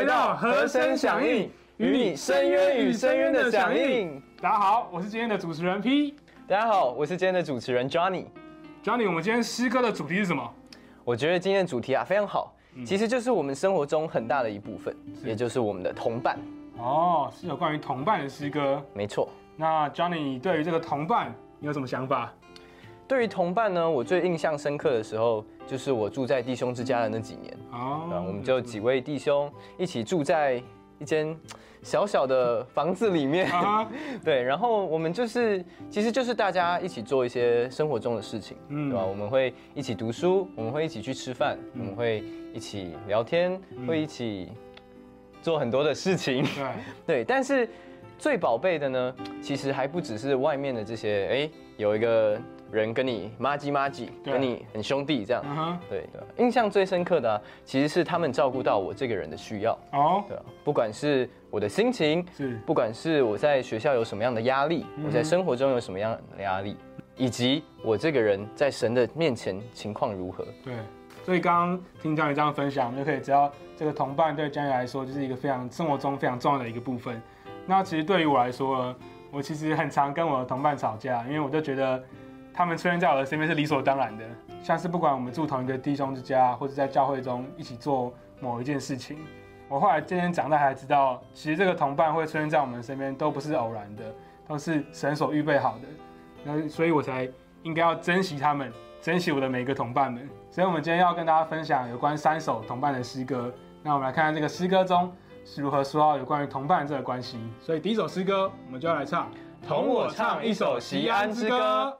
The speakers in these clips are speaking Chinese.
回到和声响应，与你深渊与深渊的响应。大家好，我是今天的主持人 P。大家好，我是今天的主持人 Johnny。Johnny，我们今天诗歌的主题是什么？我觉得今天的主题啊非常好，其实就是我们生活中很大的一部分，也就是我们的同伴。哦，是有关于同伴的诗歌。没错。那 Johnny 对于这个同伴，你有什么想法？对于同伴呢，我最印象深刻的时候，就是我住在弟兄之家的那几年。哦，我们就几位弟兄一起住在一间小小的房子里面。对，然后我们就是，其实就是大家一起做一些生活中的事情，对吧？我们会一起读书，我们会一起去吃饭，我们会一起聊天，会一起做很多的事情。对，对，但是最宝贝的呢，其实还不只是外面的这些，哎，有一个。人跟你妈鸡妈鸡，跟你很兄弟这样，对对。印象最深刻的，其实是他们照顾到我这个人的需要哦。对，不管是我的心情，是不管是我在学校有什么样的压力，我在生活中有什么样的压力，以及我这个人在神的面前情况如何。对，所以刚刚听江宇这样分享，就可以知道这个同伴对江宇来说就是一个非常生活中非常重要的一个部分。那其实对于我来说，我其实很常跟我的同伴吵架，因为我就觉得。他们出现在我的身边是理所当然的，像是不管我们住同一个弟兄之家，或者在教会中一起做某一件事情，我后来渐渐长大才知道，其实这个同伴会出现在我们身边都不是偶然的，都是神所预备好的。那所以我才应该要珍惜他们，珍惜我的每一个同伴们。所以我们今天要跟大家分享有关三首同伴的诗歌。那我们来看看这个诗歌中是如何说到有关于同伴这个关系。所以第一首诗歌，我们就要来唱，同我唱一首西安之歌。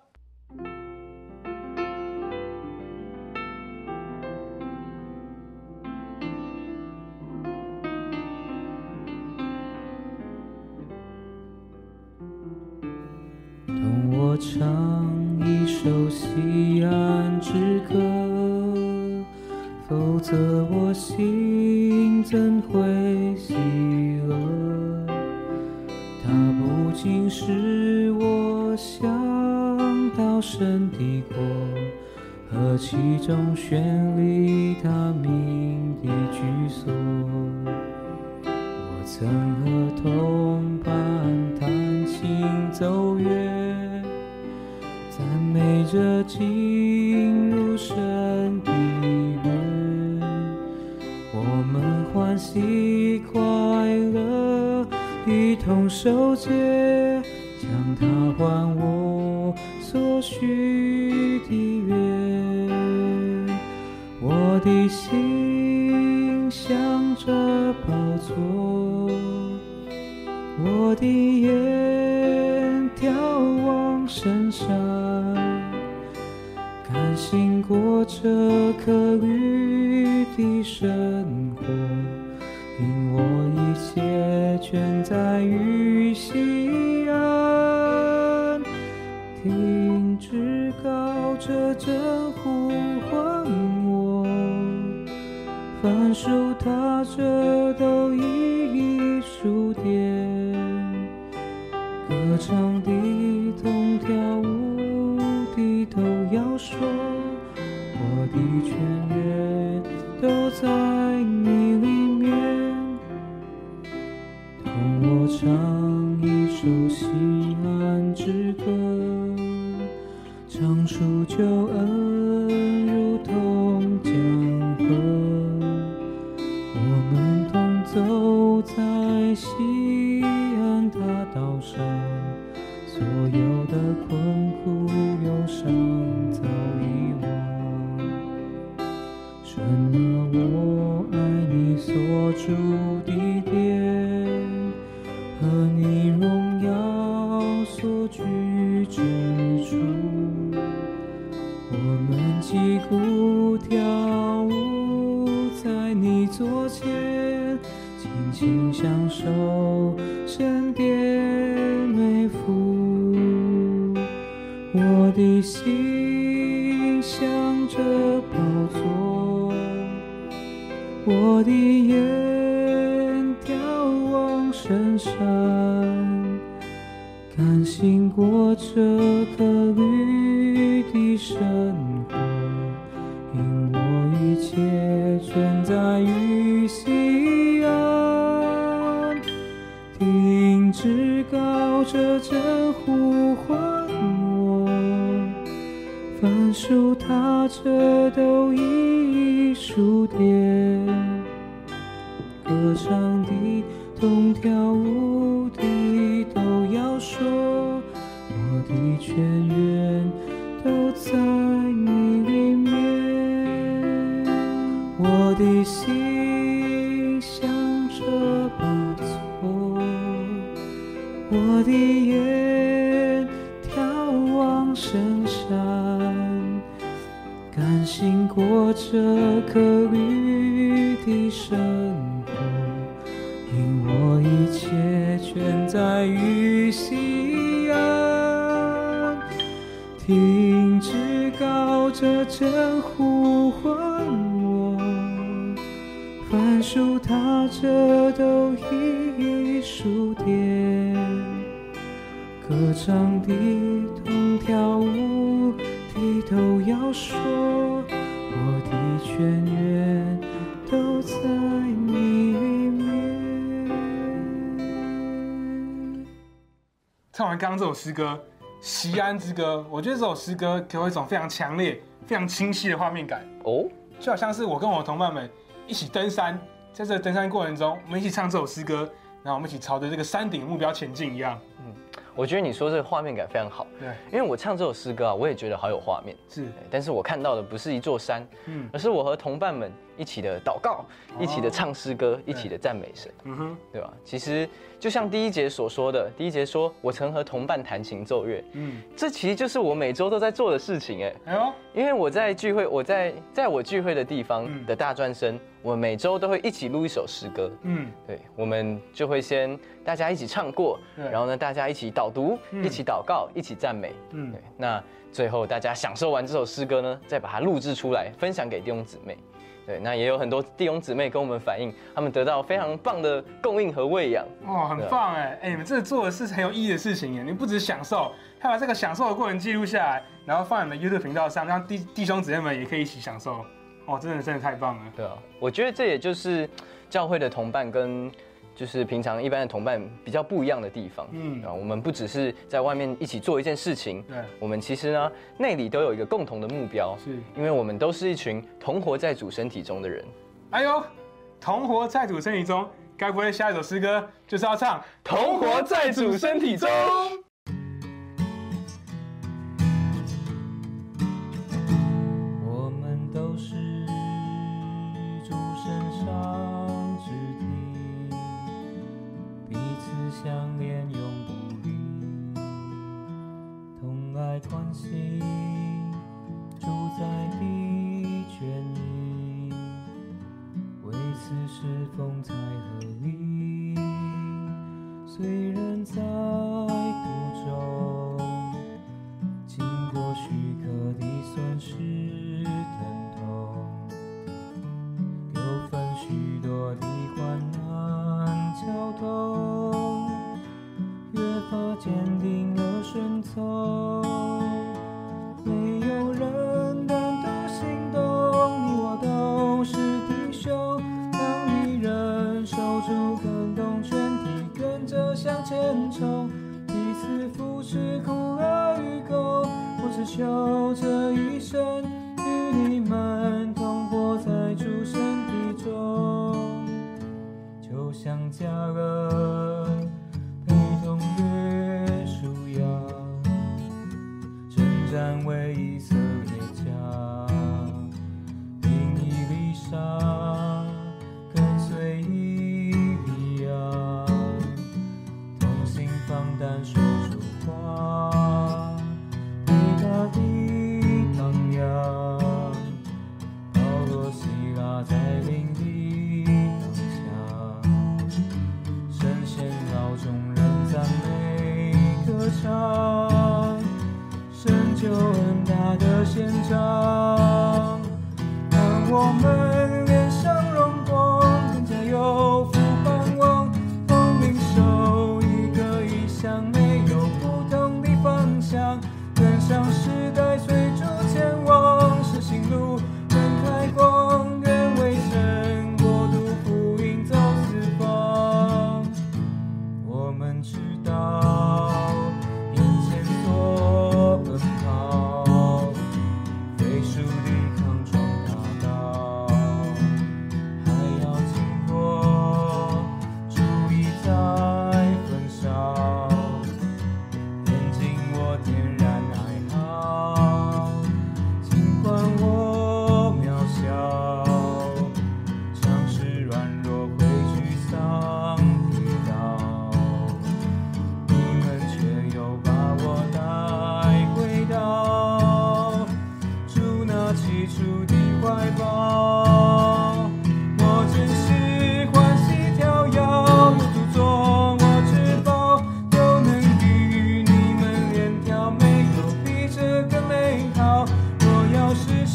唱一首西安之手接，将它还我。所许的愿，我的心向着宝座，我的写卷在于西岸，停止高车正呼唤我，反手踏着。诗歌。唱出旧爱请享受神殿美福。我的心向着宝座，我的眼眺望深山，甘心过这至高者真呼唤我凡事他这都深山，甘心过这可绿的生活，因我一切全在于西安。停止高着正呼唤我，凡树踏着都一一数点，歌唱的、要说，我的泉源都在你里面。唱完刚刚这首诗歌《西安之歌》，我觉得这首诗歌给我一种非常强烈、非常清晰的画面感，哦，就好像是我跟我的同伴们一起登山，在这个登山过程中，我们一起唱这首诗歌，然后我们一起朝着这个山顶目标前进一样。我觉得你说这个画面感非常好，对，因为我唱这首诗歌啊，我也觉得好有画面。是，但是我看到的不是一座山，嗯。而是我和同伴们一起的祷告，一起的唱诗歌，一起的赞美神，嗯哼，对吧？其实就像第一节所说的，第一节说我曾和同伴弹琴奏乐，嗯，这其实就是我每周都在做的事情，哎，哎呦，因为我在聚会，我在在我聚会的地方嗯。的大专生，我每周都会一起录一首诗歌，嗯，对，我们就会先大家一起唱过，然后呢，大家一起导读，嗯。一起祷告，一起赞美，嗯。对，那最后大家享受完这首诗歌呢，再把它录制出来，分享给弟兄姊妹。对，那也有很多弟兄姊妹跟我们反映，他们得到非常棒的供应和喂养。哇，很棒哎，哎，你们这做的是很有意义的事情耶，你不只享受，还把这个享受的过程记录下来，然后放在你的 YouTube 频道上，让弟弟兄姊妹们也可以一起享受。哇，真的真的太棒了。对啊，我觉得这也就是教会的同伴跟就是平常一般的同伴比较不一样的地方。嗯嗯，啊，我们不只是在外面一起做一件事情，对，我们其实呢内里都有一个共同的目标，是。因为我们都是一群同活在主身体中的人。哎呦，同活在主身体中，该不会下一首诗歌就是要唱同活在主身体中？关心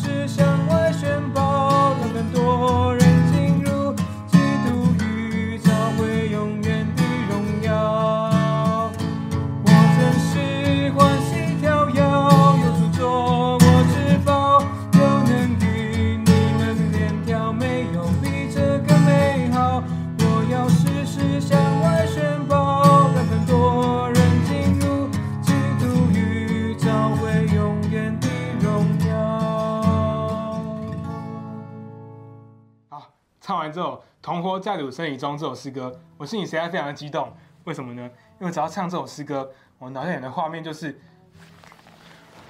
是谁这首《同活在主身体中》这首诗歌，我心里实在非常的激动。为什么呢？因为只要唱这首诗歌，我脑袋里的画面就是。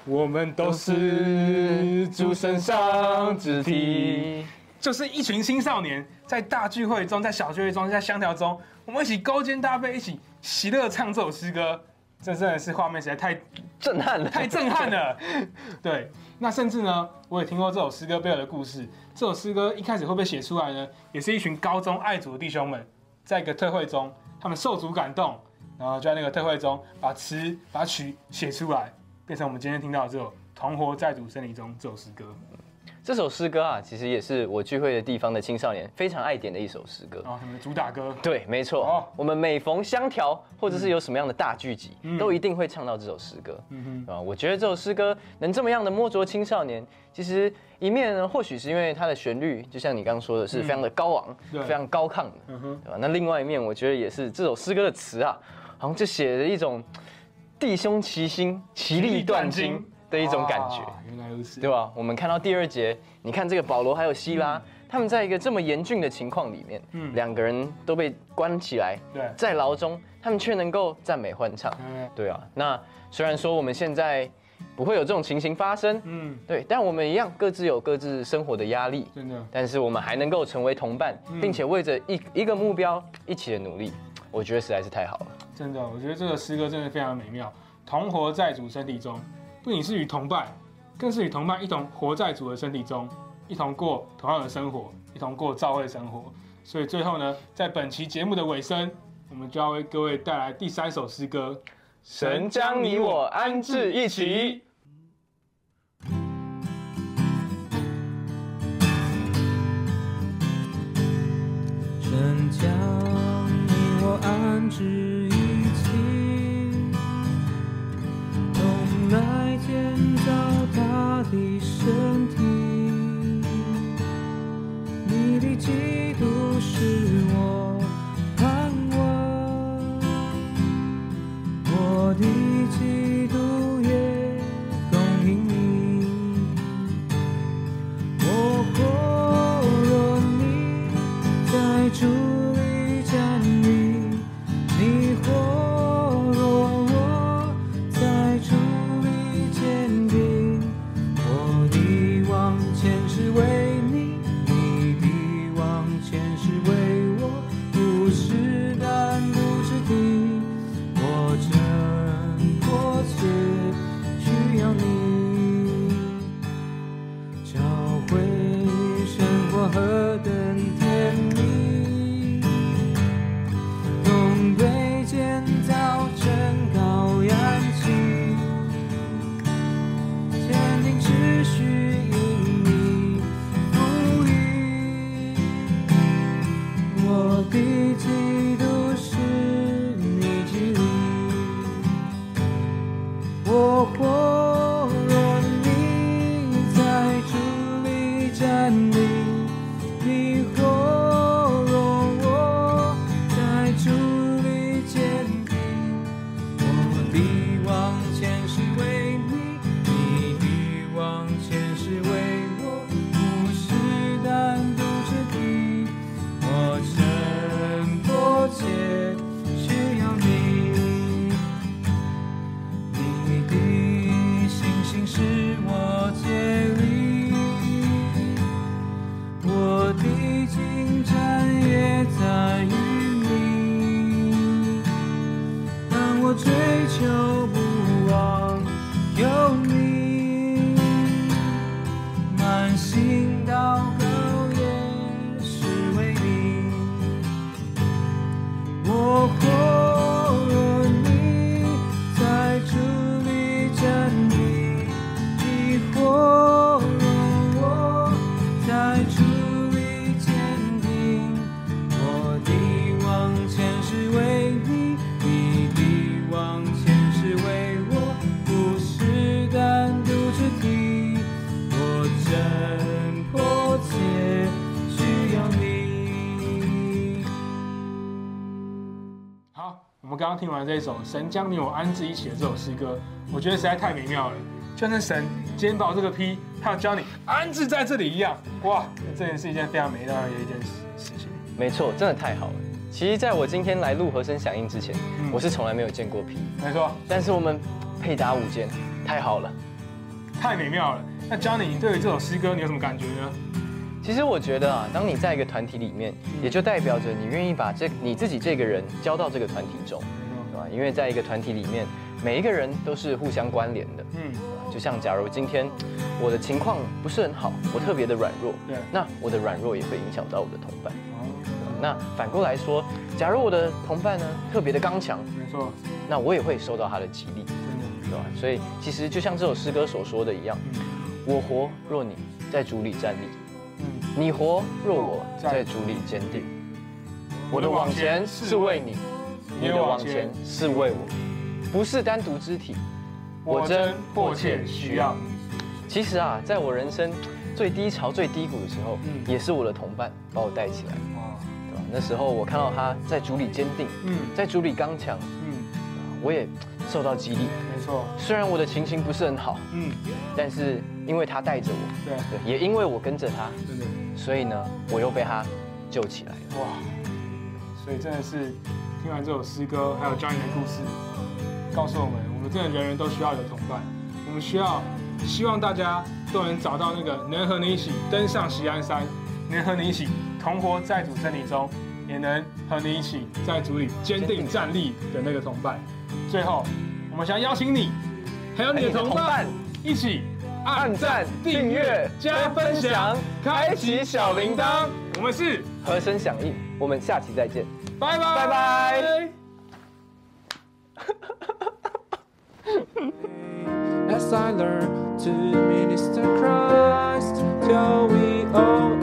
我们都是主身上肢体，就是一群青少年在大聚会中，在小聚会中，在香条中，我们一起勾肩搭背，一起喜乐唱这首诗歌，这真的是画面实在太震撼了，太震撼了。对，那甚至呢，我也听过这首诗歌背后的故事。这首诗歌一开始会被写出来呢，也是一群高中爱主的弟兄们，在一个特会中，他们受主感动，然后就在那个特会中把词把曲写出来。变成我们今天听到的这首《同活在主森林中》这首诗歌。这首诗歌啊，其实也是我聚会的地方的青少年非常爱点的一首诗歌。哦，他们主打歌。对，没错。哦，我们每逢相调或者是有什么样的大聚集，都一定会唱到这首诗歌。嗯哼。啊，我觉得这首诗歌能这么样的摸着青少年，其实一面呢，或许是因为它的旋律，就像你刚刚说的，是非常的高昂，非常高亢的。嗯哼。对吧？那另外一面，我觉得也是这首诗歌的词啊，好像就写了一种。弟兄齐心，其利断金的一种感觉，原来如此，对吧？我们看到第二节，你看这个保罗还有希拉，他们在一个这么严峻的情况里面，嗯，两个人都被关起来，对，在牢中，他们却能够赞美欢唱，对。啊。那虽然说我们现在不会有这种情形发生，嗯，对，但我们一样各自有各自生活的压力，真的，但是我们还能够成为同伴，并且为着一一个目标一起的努力，我觉得实在是太好了。真的，我觉得这个诗歌真的非常美妙。同活在主身体中，不仅是与同伴，更是与同伴一同活在主的身体中，一同过同样的生活，一同过教会生活。所以最后呢，在本期节目的尾声，我们就要为各位带来第三首诗歌：神将你我安置一起。神将你我安置。听完这首《神将你我安置一起》的这首诗歌，我觉得实在太美妙了，就像神今天把我这个批，他要教你安置在这里一样。哇，这也是一件非常美妙的一件事。事情。没错，真的太好了。其实，在我今天来录和声响应之前，我是从来没有见过皮。没错。但是我们配搭舞间，太好了，太美妙了。那 Johnny，你对于这首诗歌你有什么感觉呢？其实我觉得啊，当你在一个团体里面，也就代表着你愿意把这你自己这个人交到这个团体中，对吧？因为在一个团体里面，每一个人都是互相关联的。嗯。就像假如今天我的情况不是很好，我特别的软弱，对，那我的软弱也会影响到我的同伴。那反过来说，假如我的同伴呢特别的刚强，没错，那我也会受到他的激励，对吧？所以其实就像这首诗歌所说的一样，我活若你在主里站立，嗯，你活若我在主里坚定，我的往前是为你，你的往前是为我，不是单独肢体，我真迫切需要你。其实啊，在我人生最低潮、最低谷的时候，也是我的同伴把我带起来。那时候我看到他在主里坚定，嗯，在主里刚强，嗯，我也受到激励。没错，虽然我的情形不是很好，嗯，但是因为他带着我，对。对，也因为我跟着他，真的，所以呢，我又被他救起来了。哇，所以真的是听完这首诗歌，还有 Johnny 的故事，告诉我们，我们真的人人都需要有同伴，我们需要希望大家都能找到那个能和你一起登上喜安山，能和你一起同活在主真理中。也能和你一起在主里坚定站立的那个同伴。最后，我们想邀请你，还有你的同伴，一起按赞、订阅、加分享、开启小铃铛。我们是和声响应，我们下期再见，拜拜拜拜。As I learn to minister Christ, till we all